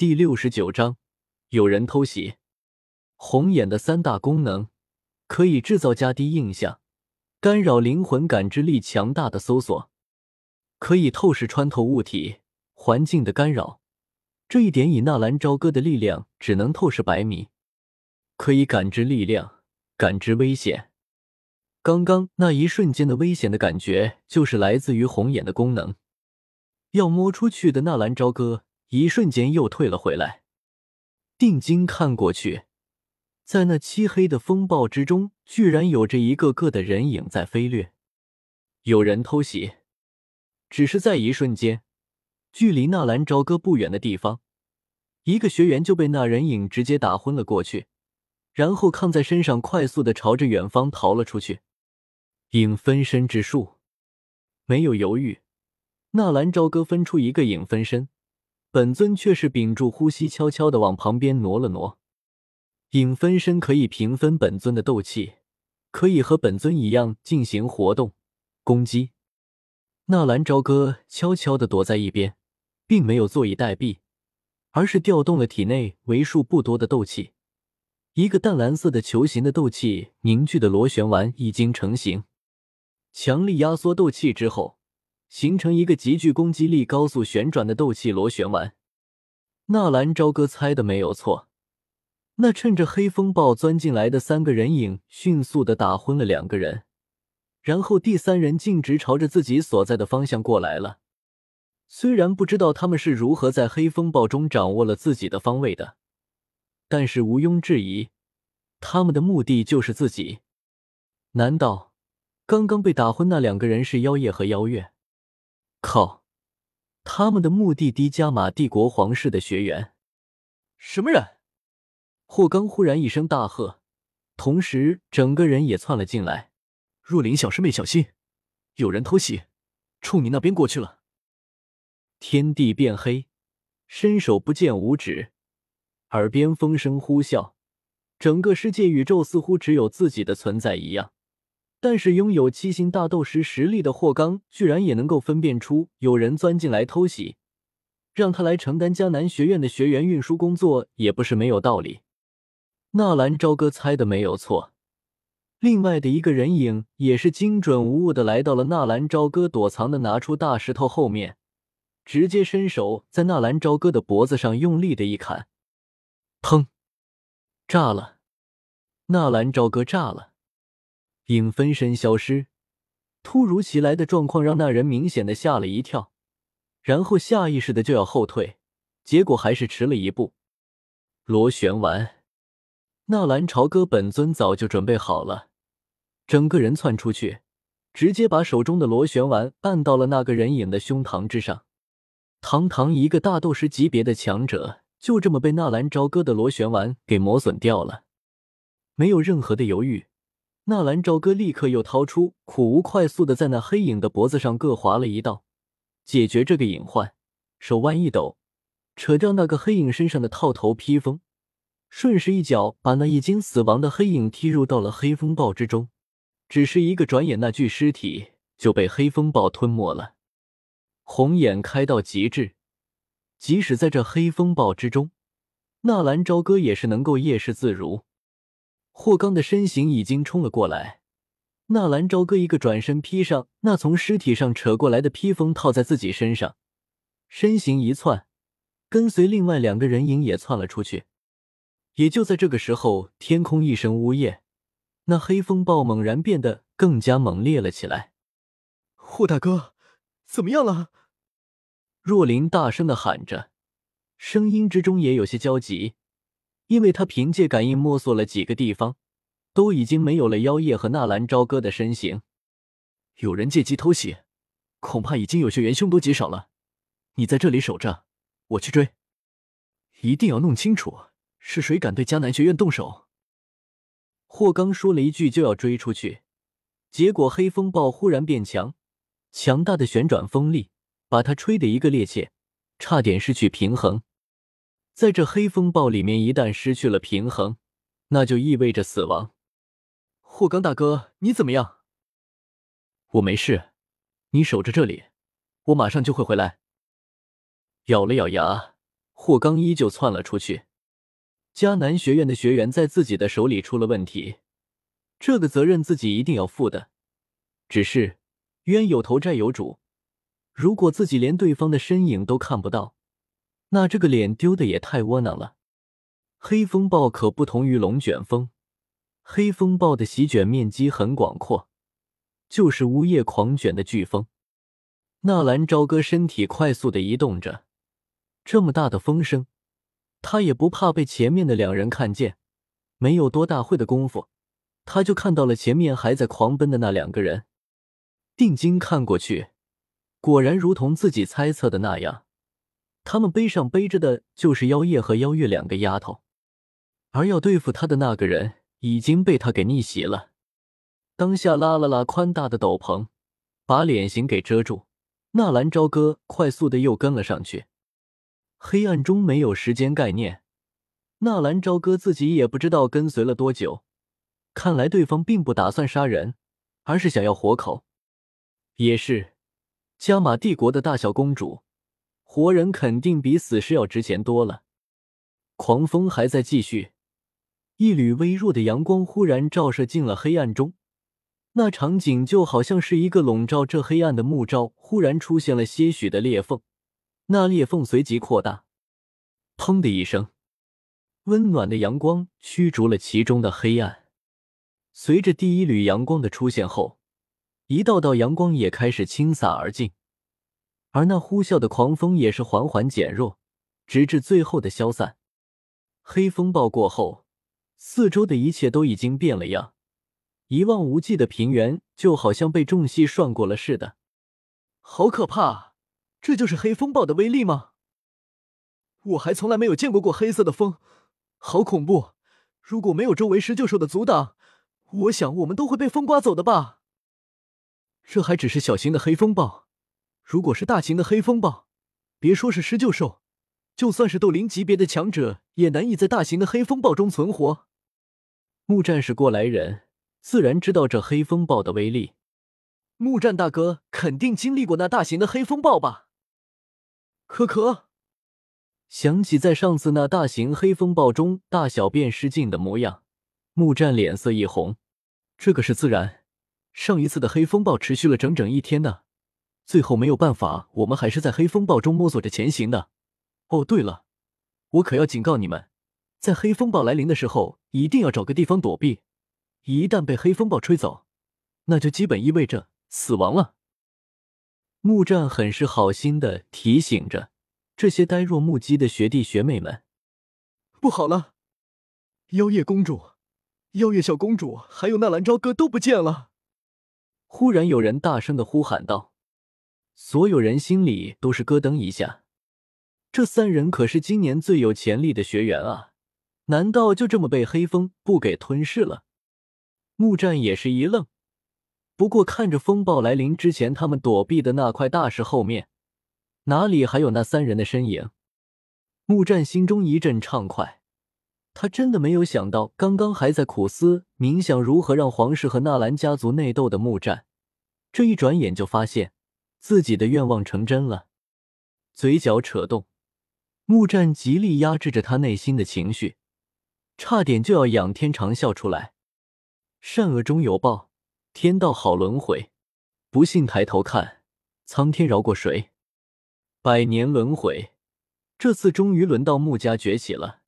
第六十九章，有人偷袭。红眼的三大功能：可以制造加低印象、干扰灵魂感知力强大的搜索，可以透视穿透物体、环境的干扰。这一点以纳兰朝歌的力量只能透视百米。可以感知力量，感知危险。刚刚那一瞬间的危险的感觉，就是来自于红眼的功能。要摸出去的纳兰朝歌。一瞬间又退了回来，定睛看过去，在那漆黑的风暴之中，居然有着一个个的人影在飞掠。有人偷袭，只是在一瞬间，距离纳兰朝歌不远的地方，一个学员就被那人影直接打昏了过去，然后扛在身上，快速的朝着远方逃了出去。影分身之术，没有犹豫，纳兰朝歌分出一个影分身。本尊却是屏住呼吸，悄悄的往旁边挪了挪。影分身可以平分本尊的斗气，可以和本尊一样进行活动、攻击。纳兰朝歌悄悄的躲在一边，并没有坐以待毙，而是调动了体内为数不多的斗气。一个淡蓝色的球形的斗气凝聚的螺旋丸已经成型，强力压缩斗气之后。形成一个极具攻击力、高速旋转的斗气螺旋丸。纳兰朝歌猜的没有错，那趁着黑风暴钻进来的三个人影，迅速的打昏了两个人，然后第三人径直朝着自己所在的方向过来了。虽然不知道他们是如何在黑风暴中掌握了自己的方位的，但是毋庸置疑，他们的目的就是自己。难道刚刚被打昏那两个人是妖夜和妖月？靠！他们的目的地加玛帝国皇室的学员，什么人？霍刚忽然一声大喝，同时整个人也窜了进来。若琳小师妹，小心，有人偷袭，冲你那边过去了。天地变黑，伸手不见五指，耳边风声呼啸，整个世界宇宙似乎只有自己的存在一样。但是拥有七星大斗师实力的霍刚，居然也能够分辨出有人钻进来偷袭，让他来承担迦南学院的学员运输工作，也不是没有道理。纳兰朝歌猜的没有错，另外的一个人影也是精准无误的来到了纳兰朝歌躲藏的拿出大石头后面，直接伸手在纳兰朝歌的脖子上用力的一砍，砰，炸了！纳兰朝歌炸了。影分身消失，突如其来的状况让那人明显的吓了一跳，然后下意识的就要后退，结果还是迟了一步。螺旋丸，纳兰朝歌本尊早就准备好了，整个人窜出去，直接把手中的螺旋丸按到了那个人影的胸膛之上。堂堂一个大斗师级别的强者，就这么被纳兰朝歌的螺旋丸给磨损掉了，没有任何的犹豫。纳兰朝歌立刻又掏出苦无，快速的在那黑影的脖子上各划了一道，解决这个隐患。手腕一抖，扯掉那个黑影身上的套头披风，顺势一脚把那已经死亡的黑影踢入到了黑风暴之中。只是一个转眼，那具尸体就被黑风暴吞没了。红眼开到极致，即使在这黑风暴之中，纳兰朝歌也是能够夜视自如。霍刚的身形已经冲了过来，纳兰朝歌一个转身披上那从尸体上扯过来的披风，套在自己身上，身形一窜，跟随另外两个人影也窜了出去。也就在这个时候，天空一声呜咽，那黑风暴猛然变得更加猛烈了起来。霍大哥，怎么样了？若琳大声的喊着，声音之中也有些焦急。因为他凭借感应摸索了几个地方，都已经没有了妖夜和纳兰朝歌的身形。有人借机偷袭，恐怕已经有学员凶多吉少了。你在这里守着，我去追。一定要弄清楚是谁敢对迦南学院动手。霍刚说了一句就要追出去，结果黑风暴忽然变强，强大的旋转风力把他吹得一个趔趄，差点失去平衡。在这黑风暴里面，一旦失去了平衡，那就意味着死亡。霍刚大哥，你怎么样？我没事，你守着这里，我马上就会回来。咬了咬牙，霍刚依旧窜了出去。迦南学院的学员在自己的手里出了问题，这个责任自己一定要负的。只是冤有头债有主，如果自己连对方的身影都看不到，那这个脸丢的也太窝囊了。黑风暴可不同于龙卷风，黑风暴的席卷面积很广阔，就是呜咽狂卷的飓风。纳兰朝歌身体快速的移动着，这么大的风声，他也不怕被前面的两人看见。没有多大会的功夫，他就看到了前面还在狂奔的那两个人。定睛看过去，果然如同自己猜测的那样，他们背上背着的就是妖夜和妖月两个丫头，而要对付他的那个人已经被他给逆袭了。当下拉了拉宽大的斗篷，把脸型给遮住。纳兰朝歌快速的又跟了上去，黑暗中没有时间概念。纳兰朝歌自己也不知道跟随了多久，看来对方并不打算杀人，而是想要活口。也是，加玛帝国的大小公主，活人肯定比死尸要值钱多了。狂风还在继续，一缕微弱的阳光忽然照射进了黑暗中。那场景就好像是一个笼罩这黑暗的木罩，忽然出现了些许的裂缝，那裂缝随即扩大。砰的一声，温暖的阳光驱逐了其中的黑暗。随着第一缕阳光的出现后，一道道阳光也开始倾洒而进，而那呼啸的狂风也是缓缓减弱，直至最后的消散。黑风暴过后，四周的一切都已经变了样。一望无际的平原就好像被重溪涮过了似的，好可怕！这就是黑风暴的威力吗？我还从来没有见过过黑色的风，好恐怖！如果没有周围施救兽的阻挡，我想我们都会被风刮走的吧。这还只是小型的黑风暴，如果是大型的黑风暴，别说是施救兽，就算是斗灵级别的强者也难以在大型的黑风暴中存活。木战是过来人。自然知道这黑风暴的威力，木战大哥肯定经历过那大型的黑风暴吧？可可想起在上次那大型黑风暴中大小便失禁的模样，木战脸色一红。这个是自然，上一次的黑风暴持续了整整一天呢，最后没有办法，我们还是在黑风暴中摸索着前行的。哦，对了，我可要警告你们，在黑风暴来临的时候，一定要找个地方躲避。一旦被黑风暴吹走，那就基本意味着死亡了。木战很是好心的提醒着这些呆若木鸡的学弟学妹们：“不好了，妖夜公主、妖夜小公主还有纳兰朝歌都不见了！”忽然有人大声的呼喊道：“所有人心里都是咯噔一下，这三人可是今年最有潜力的学员啊！难道就这么被黑风不给吞噬了？”木战也是一愣，不过看着风暴来临之前他们躲避的那块大石后面，哪里还有那三人的身影？木战心中一阵畅快，他真的没有想到，刚刚还在苦思冥想如何让皇室和纳兰家族内斗的木战，这一转眼就发现自己的愿望成真了。嘴角扯动，木战极力压制着他内心的情绪，差点就要仰天长啸出来。善恶终有报，天道好轮回。不信抬头看，苍天饶过谁？百年轮回，这次终于轮到穆家崛起了。